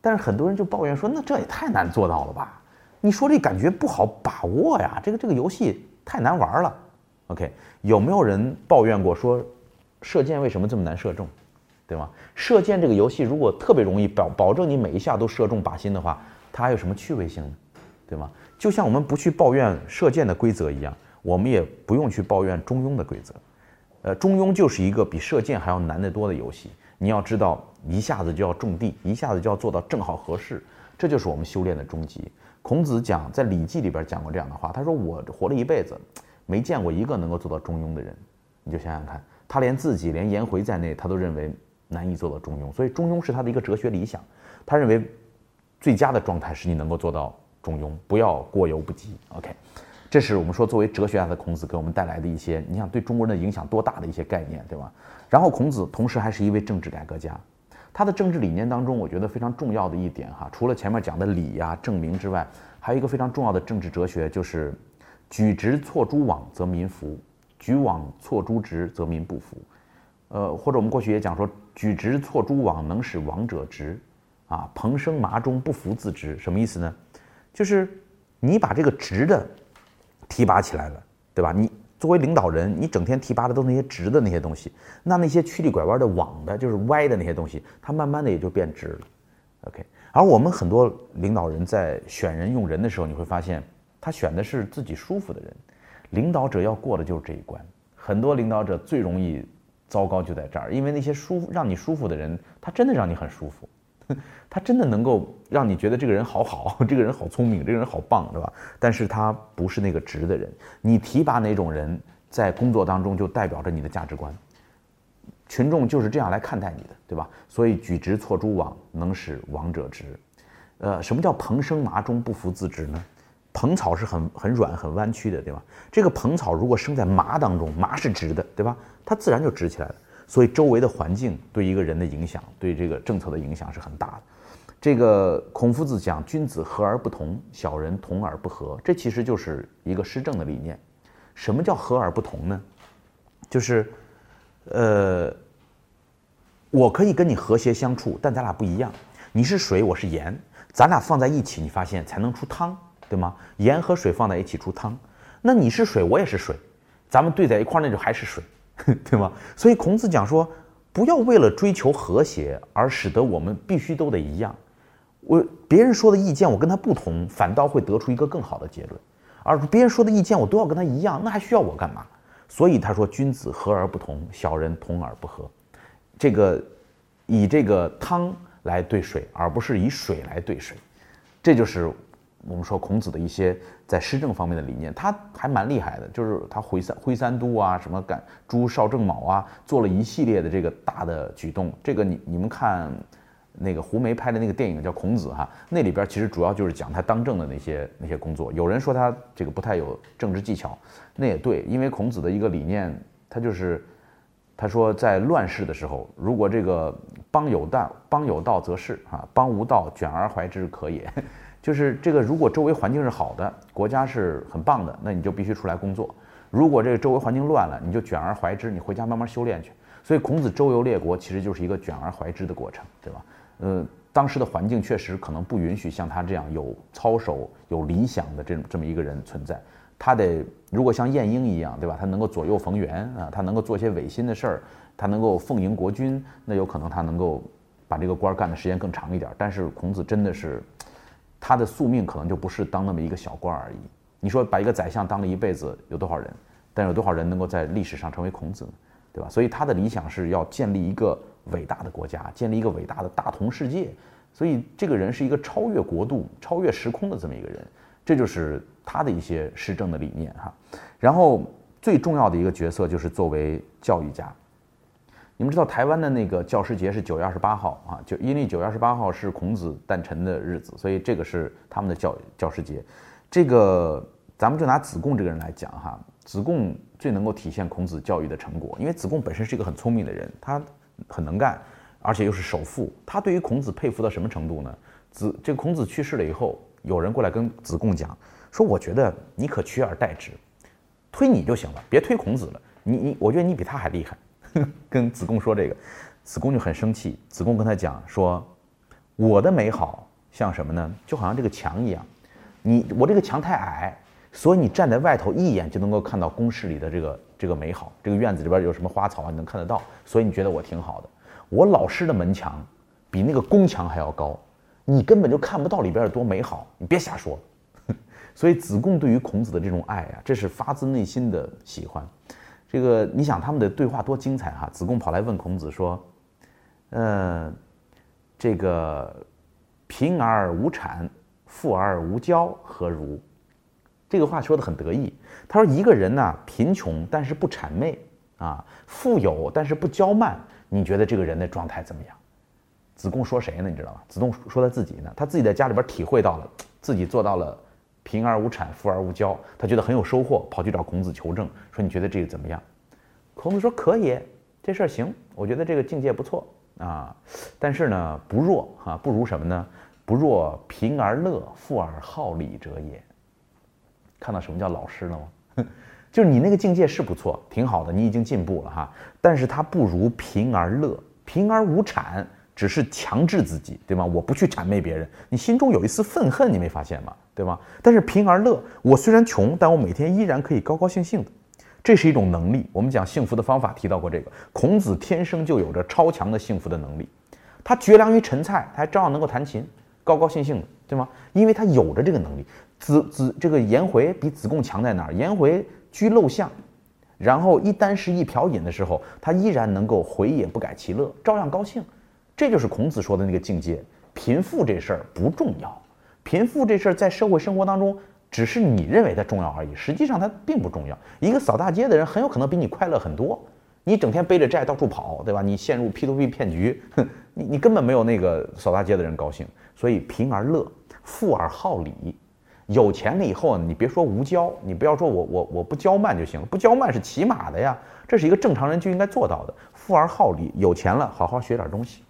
但是很多人就抱怨说：“那这也太难做到了吧？你说这感觉不好把握呀，这个这个游戏太难玩了。”OK，有没有人抱怨过说，射箭为什么这么难射中，对吗？射箭这个游戏如果特别容易保保证你每一下都射中靶心的话，它还有什么趣味性呢？对吗？就像我们不去抱怨射箭的规则一样，我们也不用去抱怨中庸的规则。呃，中庸就是一个比射箭还要难得多的游戏。你要知道，一下子就要种地，一下子就要做到正好合适，这就是我们修炼的终极。孔子讲，在《礼记》里边讲过这样的话，他说：“我活了一辈子，没见过一个能够做到中庸的人。”你就想想看，他连自己，连颜回在内，他都认为难以做到中庸。所以，中庸是他的一个哲学理想。他认为，最佳的状态是你能够做到中庸，不要过犹不及。OK。这是我们说作为哲学家的孔子给我们带来的一些，你想对中国人的影响多大的一些概念，对吧？然后孔子同时还是一位政治改革家，他的政治理念当中，我觉得非常重要的一点哈，除了前面讲的礼呀、正名之外，还有一个非常重要的政治哲学，就是举直错诸枉则民服，举枉错诸直则民不服。呃，或者我们过去也讲说，举直错诸枉能使枉者直，啊，蓬生麻中不服自直，什么意思呢？就是你把这个直的。提拔起来了，对吧？你作为领导人，你整天提拔的都是那些直的那些东西，那那些曲里拐弯的、网的，就是歪的那些东西，它慢慢的也就变直了。OK，而我们很多领导人在选人用人的时候，你会发现他选的是自己舒服的人。领导者要过的就是这一关，很多领导者最容易糟糕就在这儿，因为那些舒服让你舒服的人，他真的让你很舒服。他真的能够让你觉得这个人好好，这个人好聪明，这个人好棒，对吧？但是他不是那个直的人。你提拔哪种人，在工作当中就代表着你的价值观。群众就是这样来看待你的，对吧？所以举直错诸枉，能使枉者直。呃，什么叫蓬生麻中不服自直呢？蓬草是很很软、很弯曲的，对吧？这个蓬草如果生在麻当中，麻是直的，对吧？它自然就直起来了。所以周围的环境对一个人的影响，对这个政策的影响是很大的。这个孔夫子讲“君子和而不同，小人同而不和”，这其实就是一个施政的理念。什么叫和而不同呢？就是，呃，我可以跟你和谐相处，但咱俩不一样。你是水，我是盐，咱俩放在一起，你发现才能出汤，对吗？盐和水放在一起出汤。那你是水，我也是水，咱们兑在一块儿，那就还是水。对吗？所以孔子讲说，不要为了追求和谐而使得我们必须都得一样。我别人说的意见，我跟他不同，反倒会得出一个更好的结论。而别人说的意见，我都要跟他一样，那还需要我干嘛？所以他说，君子和而不同，小人同而不和。这个以这个汤来兑水，而不是以水来兑水，这就是。我们说孔子的一些在施政方面的理念，他还蛮厉害的，就是他回三挥三都啊，什么赶朱少正卯啊，做了一系列的这个大的举动。这个你你们看那个胡梅拍的那个电影叫《孔子》哈，那里边其实主要就是讲他当政的那些那些工作。有人说他这个不太有政治技巧，那也对，因为孔子的一个理念，他就是他说在乱世的时候，如果这个邦有道，邦有道则仕啊，邦无道，卷而怀之可也。就是这个，如果周围环境是好的，国家是很棒的，那你就必须出来工作；如果这个周围环境乱了，你就卷而怀之，你回家慢慢修炼去。所以孔子周游列国，其实就是一个卷而怀之的过程，对吧？呃，当时的环境确实可能不允许像他这样有操守、有理想的这这么一个人存在。他得如果像晏婴一样，对吧？他能够左右逢源啊，他能够做些违心的事儿，他能够奉迎国君，那有可能他能够把这个官干的时间更长一点。但是孔子真的是，他的宿命可能就不是当那么一个小官而已。你说把一个宰相当了一辈子，有多少人？但有多少人能够在历史上成为孔子呢？对吧？所以他的理想是要建立一个伟大的国家，建立一个伟大的大同世界。所以这个人是一个超越国度、超越时空的这么一个人，这就是他的一些施政的理念哈。然后最重要的一个角色就是作为教育家。你们知道台湾的那个教师节是九月二十八号啊，就因为九月二十八号是孔子诞辰的日子，所以这个是他们的教教师节。这个咱们就拿子贡这个人来讲哈。子贡最能够体现孔子教育的成果，因为子贡本身是一个很聪明的人，他很能干，而且又是首富。他对于孔子佩服到什么程度呢？子这个孔子去世了以后，有人过来跟子贡讲说：“我觉得你可取而代之，推你就行了，别推孔子了。你你，我觉得你比他还厉害。” 跟子贡说这个，子贡就很生气。子贡跟他讲说：“我的美好像什么呢？就好像这个墙一样，你我这个墙太矮。”所以你站在外头一眼就能够看到宫室里的这个这个美好，这个院子里边有什么花草啊，你能看得到。所以你觉得我挺好的。我老师的门墙比那个宫墙还要高，你根本就看不到里边有多美好。你别瞎说。所以子贡对于孔子的这种爱啊，这是发自内心的喜欢。这个你想他们的对话多精彩哈！子贡跑来问孔子说：“嗯，这个贫而无产，富而无骄，何如？”这个话说的很得意。他说：“一个人呢，贫穷但是不谄媚啊，富有但是不骄慢，你觉得这个人的状态怎么样？”子贡说谁呢？你知道吗？子贡说他自己呢。他自己在家里边体会到了，自己做到了贫而无产，富而无骄，他觉得很有收获，跑去找孔子求证，说：“你觉得这个怎么样？”孔子说：“可以，这事儿行，我觉得这个境界不错啊。但是呢，不若啊，不如什么呢？不若贫而乐，富而好礼者也。”看到什么叫老师了吗？就是你那个境界是不错，挺好的，你已经进步了哈。但是他不如贫而乐，贫而无产，只是强制自己，对吗？我不去谄媚别人，你心中有一丝愤恨，你没发现吗？对吗？但是贫而乐，我虽然穷，但我每天依然可以高高兴兴的，这是一种能力。我们讲幸福的方法提到过这个，孔子天生就有着超强的幸福的能力，他绝粮于陈蔡，他还照样能够弹琴，高高兴兴的，对吗？因为他有着这个能力。子子这个颜回比子贡强在哪儿？颜回居陋巷，然后一箪食一瓢饮的时候，他依然能够回也不改其乐，照样高兴。这就是孔子说的那个境界。贫富这事儿不重要，贫富这事儿在社会生活当中只是你认为它重要而已，实际上它并不重要。一个扫大街的人很有可能比你快乐很多。你整天背着债到处跑，对吧？你陷入 P to P 骗局，哼，你你根本没有那个扫大街的人高兴。所以贫而乐，富而好礼。有钱了以后，你别说无骄，你不要说我我我不骄慢就行了，不骄慢是起码的呀，这是一个正常人就应该做到的。富而好礼，有钱了好好学点东西，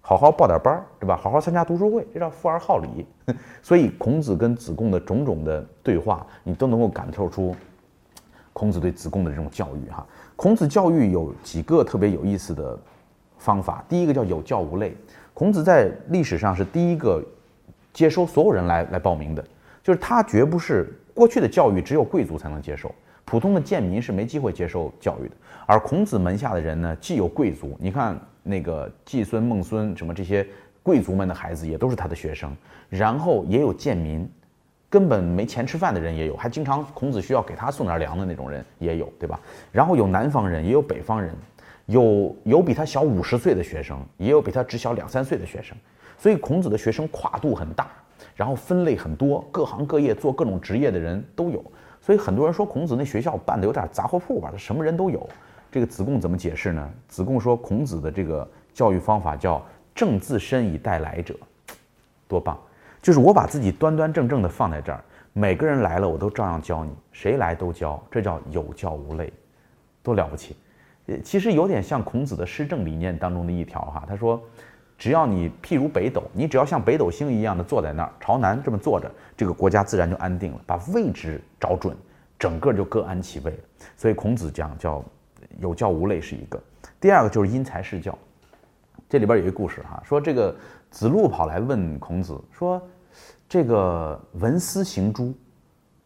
好好报点班儿，对吧？好好参加读书会，这叫富而好礼。所以孔子跟子贡的种种的对话，你都能够感受出孔子对子贡的这种教育哈。孔子教育有几个特别有意思的方法，第一个叫有教无类。孔子在历史上是第一个接收所有人来来报名的。就是他绝不是过去的教育，只有贵族才能接受，普通的贱民是没机会接受教育的。而孔子门下的人呢，既有贵族，你看那个季孙、孟孙什么这些贵族们的孩子也都是他的学生，然后也有贱民，根本没钱吃饭的人也有，还经常孔子需要给他送点粮的那种人也有，对吧？然后有南方人，也有北方人，有有比他小五十岁的学生，也有比他只小两三岁的学生，所以孔子的学生跨度很大。然后分类很多，各行各业做各种职业的人都有，所以很多人说孔子那学校办的有点杂货铺吧，他什么人都有。这个子贡怎么解释呢？子贡说孔子的这个教育方法叫正自身以待来者，多棒！就是我把自己端端正正的放在这儿，每个人来了我都照样教你，谁来都教，这叫有教无类，多了不起！呃，其实有点像孔子的施政理念当中的一条哈，他说。只要你譬如北斗，你只要像北斗星一样的坐在那儿，朝南这么坐着，这个国家自然就安定了。把位置找准，整个就各安其位了。所以孔子讲叫有教无类是一个。第二个就是因材施教，这里边有一个故事哈，说这个子路跑来问孔子说：“这个闻思行诸？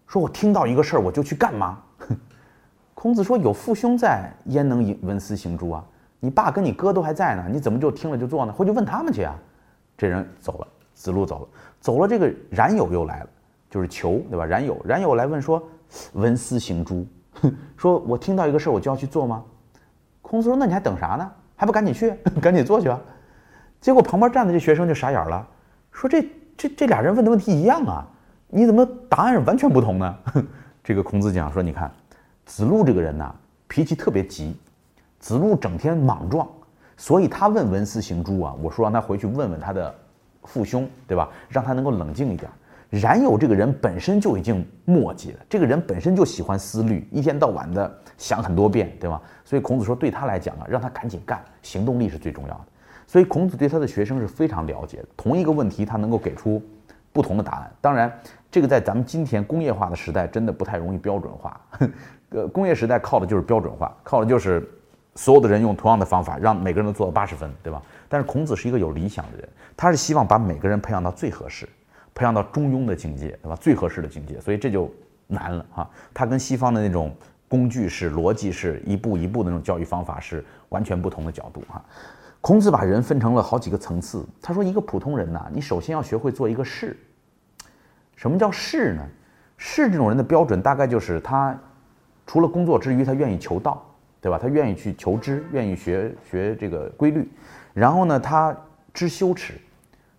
说我听到一个事儿我就去干吗？” 孔子说：“有父兄在，焉能闻思行诸啊？你爸跟你哥都还在呢，你怎么就听了就做呢？回去问他们去啊！”这人走了，子路走了，走了。这个冉有又来了，就是求对吧？冉有，冉有来问说：“闻思行诸？说我听到一个事儿我就要去做吗？”孔子说：“那你还等啥呢？还不赶紧去，赶紧做去吧。”结果旁边站的这学生就傻眼了，说：“这这这俩人问的问题一样啊，你怎么答案是完全不同呢？” 这个孔子讲说：“你看。”子路这个人呐，脾气特别急，子路整天莽撞，所以他问文思行诸啊，我说让他回去问问他的父兄，对吧？让他能够冷静一点。冉有这个人本身就已经墨迹了，这个人本身就喜欢思虑，一天到晚的想很多遍，对吧？所以孔子说，对他来讲啊，让他赶紧干，行动力是最重要的。所以孔子对他的学生是非常了解的，同一个问题他能够给出不同的答案。当然，这个在咱们今天工业化的时代，真的不太容易标准化。呃，工业时代靠的就是标准化，靠的就是所有的人用同样的方法，让每个人都做到八十分，对吧？但是孔子是一个有理想的人，他是希望把每个人培养到最合适，培养到中庸的境界，对吧？最合适的境界，所以这就难了哈。他跟西方的那种工具式、逻辑式、一步一步的那种教育方法是完全不同的角度哈。孔子把人分成了好几个层次，他说一个普通人呐，你首先要学会做一个士。什么叫士呢？士这种人的标准大概就是他。除了工作之余，他愿意求道，对吧？他愿意去求知，愿意学学这个规律。然后呢，他知羞耻，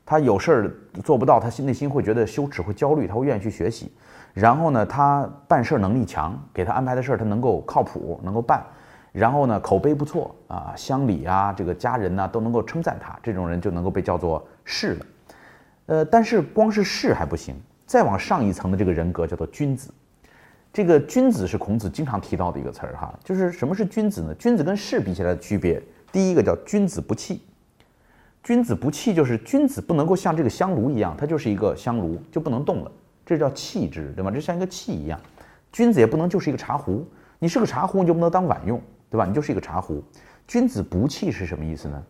他有事儿做不到，他内心会觉得羞耻，会焦虑，他会愿意去学习。然后呢，他办事能力强，给他安排的事儿他能够靠谱，能够办。然后呢，口碑不错啊，乡里啊，这个家人呢都能够称赞他，这种人就能够被叫做士了。呃，但是光是士还不行，再往上一层的这个人格叫做君子。这个君子是孔子经常提到的一个词儿哈，就是什么是君子呢？君子跟士比起来的区别，第一个叫君子不器。君子不器就是君子不能够像这个香炉一样，它就是一个香炉就不能动了，这叫器之，对吧？这像一个器一样。君子也不能就是一个茶壶，你是个茶壶你就不能当碗用，对吧？你就是一个茶壶。君子不器是什么意思呢？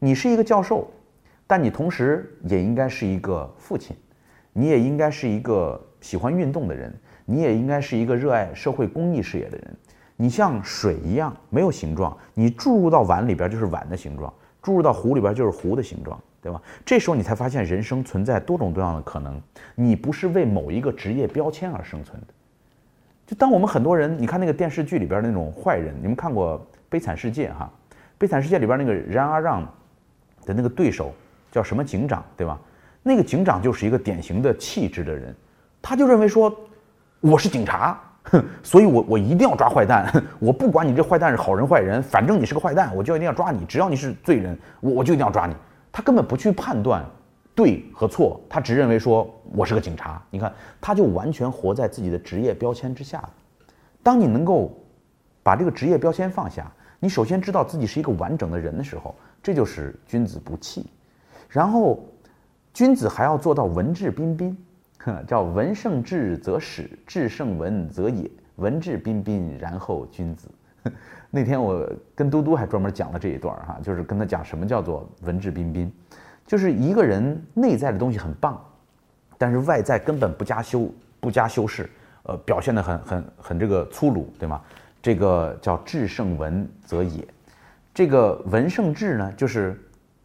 你是一个教授，但你同时也应该是一个父亲，你也应该是一个喜欢运动的人。你也应该是一个热爱社会公益事业的人。你像水一样没有形状，你注入到碗里边就是碗的形状，注入到壶里边就是壶的形状，对吧？这时候你才发现人生存在多种多样的可能。你不是为某一个职业标签而生存的。就当我们很多人，你看那个电视剧里边那种坏人，你们看过《悲惨世界》哈？《悲惨世界》里边那个冉阿让的那个对手叫什么警长，对吧？那个警长就是一个典型的气质的人，他就认为说。我是警察，所以我我一定要抓坏蛋。我不管你这坏蛋是好人坏人，反正你是个坏蛋，我就一定要抓你。只要你是罪人，我我就一定要抓你。他根本不去判断对和错，他只认为说我是个警察。你看，他就完全活在自己的职业标签之下。当你能够把这个职业标签放下，你首先知道自己是一个完整的人的时候，这就是君子不器。然后，君子还要做到文质彬彬。叫文胜质则始，质胜文则也。文质彬彬，然后君子。那天我跟嘟嘟还专门讲了这一段儿哈，就是跟他讲什么叫做文质彬彬，就是一个人内在的东西很棒，但是外在根本不加修不加修饰，呃，表现的很很很这个粗鲁，对吗？这个叫质胜文则也。这个文胜质呢，就是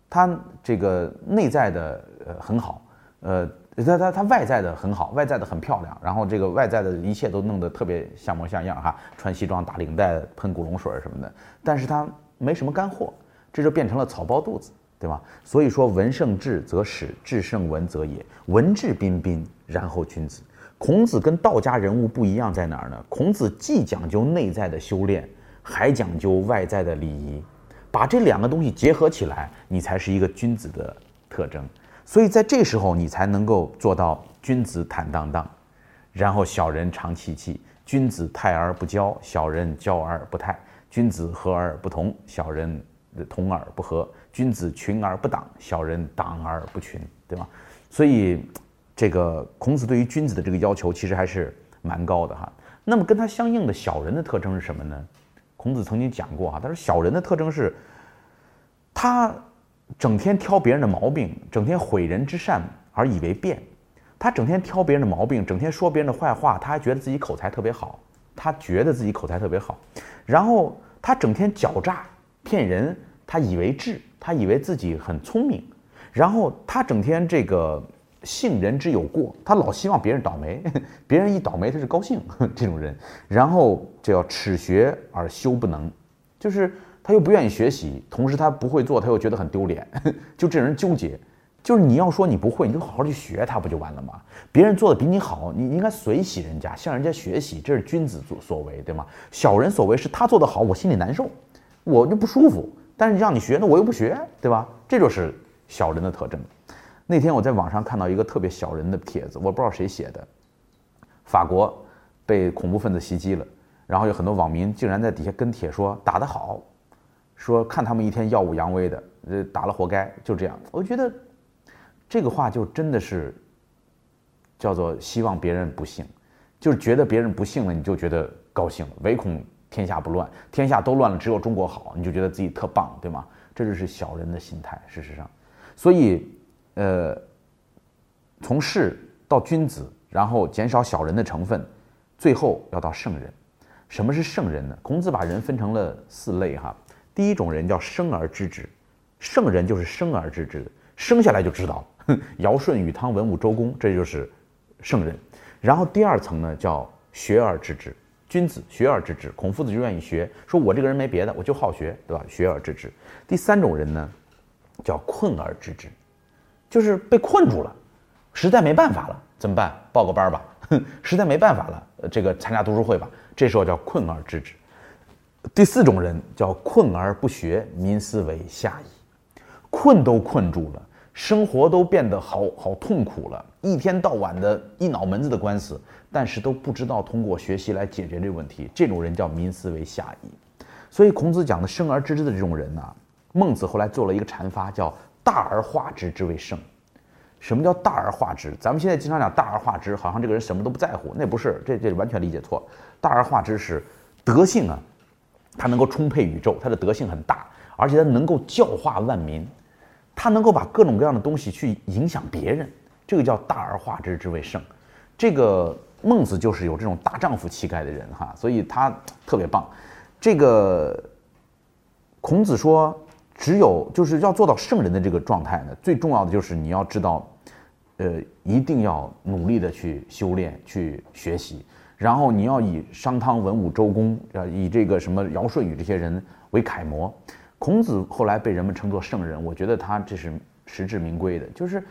他这个内在的呃很好，呃。他他他外在的很好，外在的很漂亮，然后这个外在的一切都弄得特别像模像样哈，穿西装打领带，喷古龙水什么的，但是他没什么干货，这就变成了草包肚子，对吧？所以说文胜质则始，质胜文则也，文质彬彬，然后君子。孔子跟道家人物不一样在哪儿呢？孔子既讲究内在的修炼，还讲究外在的礼仪，把这两个东西结合起来，你才是一个君子的特征。所以在这时候，你才能够做到君子坦荡荡，然后小人长戚戚；君子泰而不骄，小人骄而不泰；君子和而不同，小人同而不和；君子群而不党，小人党而不群，对吧？所以，这个孔子对于君子的这个要求其实还是蛮高的哈。那么跟他相应的小人的特征是什么呢？孔子曾经讲过啊，他说小人的特征是。他整天挑别人的毛病，整天毁人之善而以为辩。他整天挑别人的毛病，整天说别人的坏话，他还觉得自己口才特别好。他觉得自己口才特别好，然后他整天狡诈骗人，他以为智，他以为自己很聪明，然后他整天这个信人之有过，他老希望别人倒霉，别人一倒霉他是高兴 这种人，然后就要耻学而修不能，就是他又不愿意学习，同时他不会做，他又觉得很丢脸，就这人纠结。就是你要说你不会，你就好好去学他不就完了吗？别人做的比你好，你应该随喜人家，向人家学习，这是君子所所为，对吗？小人所为是他做的好，我心里难受，我就不舒服。但是让你学，那我又不学，对吧？这就是小人的特征。那天我在网上看到一个特别小人的帖子，我不知道谁写的。法国被恐怖分子袭击了，然后有很多网民竟然在底下跟帖说打得好，说看他们一天耀武扬威的，呃，打了活该，就这样。我觉得。这个话就真的是叫做希望别人不幸，就是觉得别人不幸了，你就觉得高兴，唯恐天下不乱，天下都乱了，只有中国好，你就觉得自己特棒，对吗？这就是小人的心态。事实上，所以，呃，从士到君子，然后减少小人的成分，最后要到圣人。什么是圣人呢？孔子把人分成了四类哈。第一种人叫生而知之，圣人就是生而知之的，生下来就知道。尧舜禹汤文武周公，这就是圣人。然后第二层呢，叫学而知之，君子学而知之。孔夫子就愿意学，说我这个人没别的，我就好学，对吧？学而知之。第三种人呢，叫困而知之，就是被困住了，实在没办法了，怎么办？报个班吧。实在没办法了，这个参加读书会吧。这时候叫困而知之。第四种人叫困而不学，民思为下矣。困都困住了。生活都变得好好痛苦了，一天到晚的一脑门子的官司，但是都不知道通过学习来解决这个问题。这种人叫民思为下矣。所以孔子讲的生而知之的这种人呢，孟子后来做了一个阐发，叫大而化之之为圣。什么叫大而化之？咱们现在经常讲大而化之，好像这个人什么都不在乎，那不是，这这完全理解错。大而化之是德性啊，他能够充沛宇宙，他的德性很大，而且他能够教化万民。他能够把各种各样的东西去影响别人，这个叫大而化之之为圣。这个孟子就是有这种大丈夫气概的人哈，所以他特别棒。这个孔子说，只有就是要做到圣人的这个状态呢，最重要的就是你要知道，呃，一定要努力的去修炼、去学习，然后你要以商汤、文武、周公，呃以这个什么尧舜禹这些人为楷模。孔子后来被人们称作圣人，我觉得他这是实至名归的，就是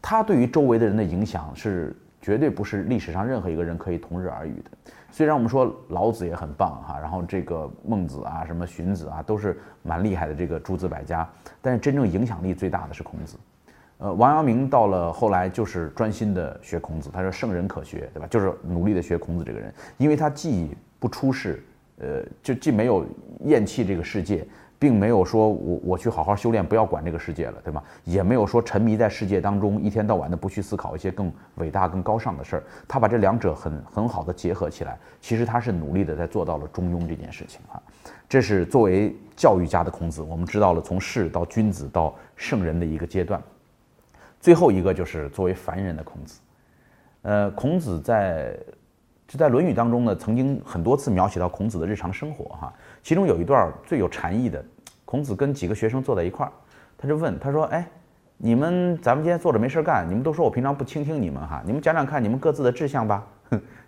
他对于周围的人的影响是绝对不是历史上任何一个人可以同日而语的。虽然我们说老子也很棒哈，然后这个孟子啊、什么荀子啊都是蛮厉害的这个诸子百家，但是真正影响力最大的是孔子。呃，王阳明到了后来就是专心的学孔子，他说圣人可学，对吧？就是努力的学孔子这个人，因为他既不出世，呃，就既没有厌弃这个世界。并没有说我我去好好修炼，不要管这个世界了，对吗？也没有说沉迷在世界当中，一天到晚的不去思考一些更伟大、更高尚的事儿。他把这两者很很好的结合起来，其实他是努力的在做到了中庸这件事情啊。这是作为教育家的孔子，我们知道了从士到君子到圣人的一个阶段。最后一个就是作为凡人的孔子，呃，孔子在就在《论语》当中呢，曾经很多次描写到孔子的日常生活哈。其中有一段最有禅意的，孔子跟几个学生坐在一块儿，他就问他说：“哎，你们咱们今天坐着没事干，你们都说我平常不倾听你们哈，你们讲讲看你们各自的志向吧，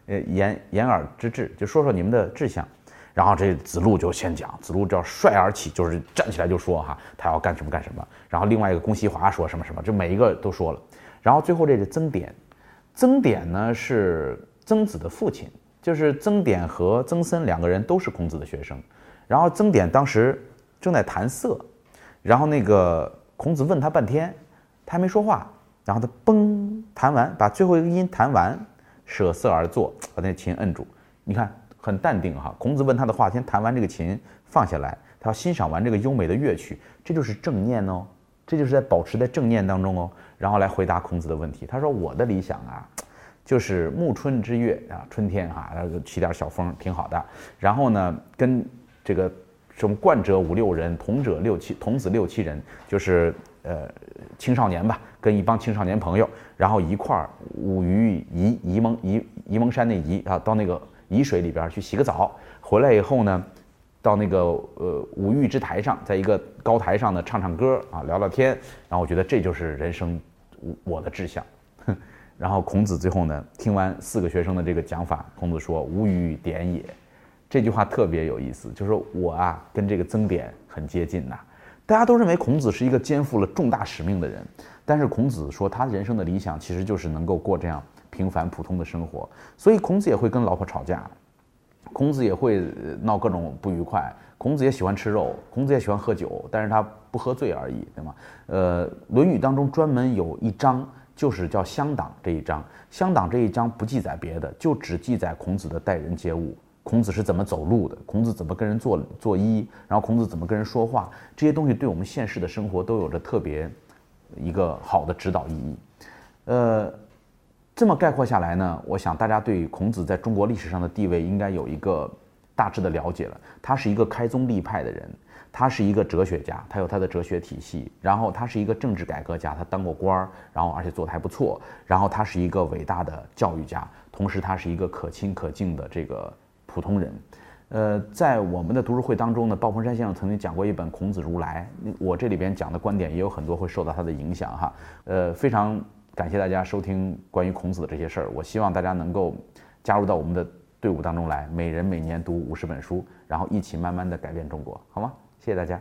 呃，言言而之志，就说说你们的志向。”然后这子路就先讲，子路叫率而起，就是站起来就说哈，他要干什么干什么。然后另外一个公西华说什么什么，就每一个都说了。然后最后这是曾点，曾点呢是曾子的父亲，就是曾点和曾参两个人都是孔子的学生。然后曾点当时正在弹瑟，然后那个孔子问他半天，他还没说话，然后他嘣弹完，把最后一个音弹完，舍瑟而坐，把那琴摁住。你看很淡定哈。孔子问他的话，先弹完这个琴放下来，他要欣赏完这个优美的乐曲，这就是正念哦，这就是在保持在正念当中哦，然后来回答孔子的问题。他说我的理想啊，就是暮春之月啊，春天哈，然后起点小风挺好的，然后呢跟这个什么冠者五六人，童者六七，童子六七人，就是呃青少年吧，跟一帮青少年朋友，然后一块儿舞于沂沂蒙沂沂蒙山那沂啊，到那个沂水里边去洗个澡，回来以后呢，到那个呃五育之台上，在一个高台上呢唱唱歌啊，聊聊天，然后我觉得这就是人生我的志向。然后孔子最后呢，听完四个学生的这个讲法，孔子说：“无与典也。”这句话特别有意思，就是我啊跟这个曾点很接近呐。大家都认为孔子是一个肩负了重大使命的人，但是孔子说他人生的理想其实就是能够过这样平凡普通的生活。所以孔子也会跟老婆吵架，孔子也会闹各种不愉快，孔子也喜欢吃肉，孔子也喜欢喝酒，但是他不喝醉而已，对吗？呃，《论语》当中专门有一章。就是叫乡党这一章，乡党这一章不记载别的，就只记载孔子的待人接物，孔子是怎么走路的，孔子怎么跟人做做揖，然后孔子怎么跟人说话，这些东西对我们现实的生活都有着特别一个好的指导意义。呃，这么概括下来呢，我想大家对孔子在中国历史上的地位应该有一个大致的了解了。他是一个开宗立派的人。他是一个哲学家，他有他的哲学体系。然后他是一个政治改革家，他当过官儿，然后而且做的还不错。然后他是一个伟大的教育家，同时他是一个可亲可敬的这个普通人。呃，在我们的读书会当中呢，鲍鹏山先生曾经讲过一本《孔子如来》，我这里边讲的观点也有很多会受到他的影响哈。呃，非常感谢大家收听关于孔子的这些事儿。我希望大家能够加入到我们的队伍当中来，每人每年读五十本书，然后一起慢慢的改变中国，好吗？谢谢大家。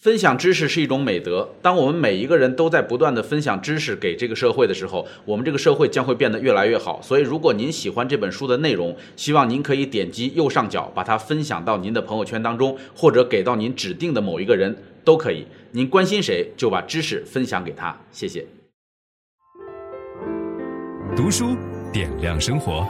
分享知识是一种美德。当我们每一个人都在不断的分享知识给这个社会的时候，我们这个社会将会变得越来越好。所以，如果您喜欢这本书的内容，希望您可以点击右上角把它分享到您的朋友圈当中，或者给到您指定的某一个人都可以。您关心谁，就把知识分享给他。谢谢。读书点亮生活。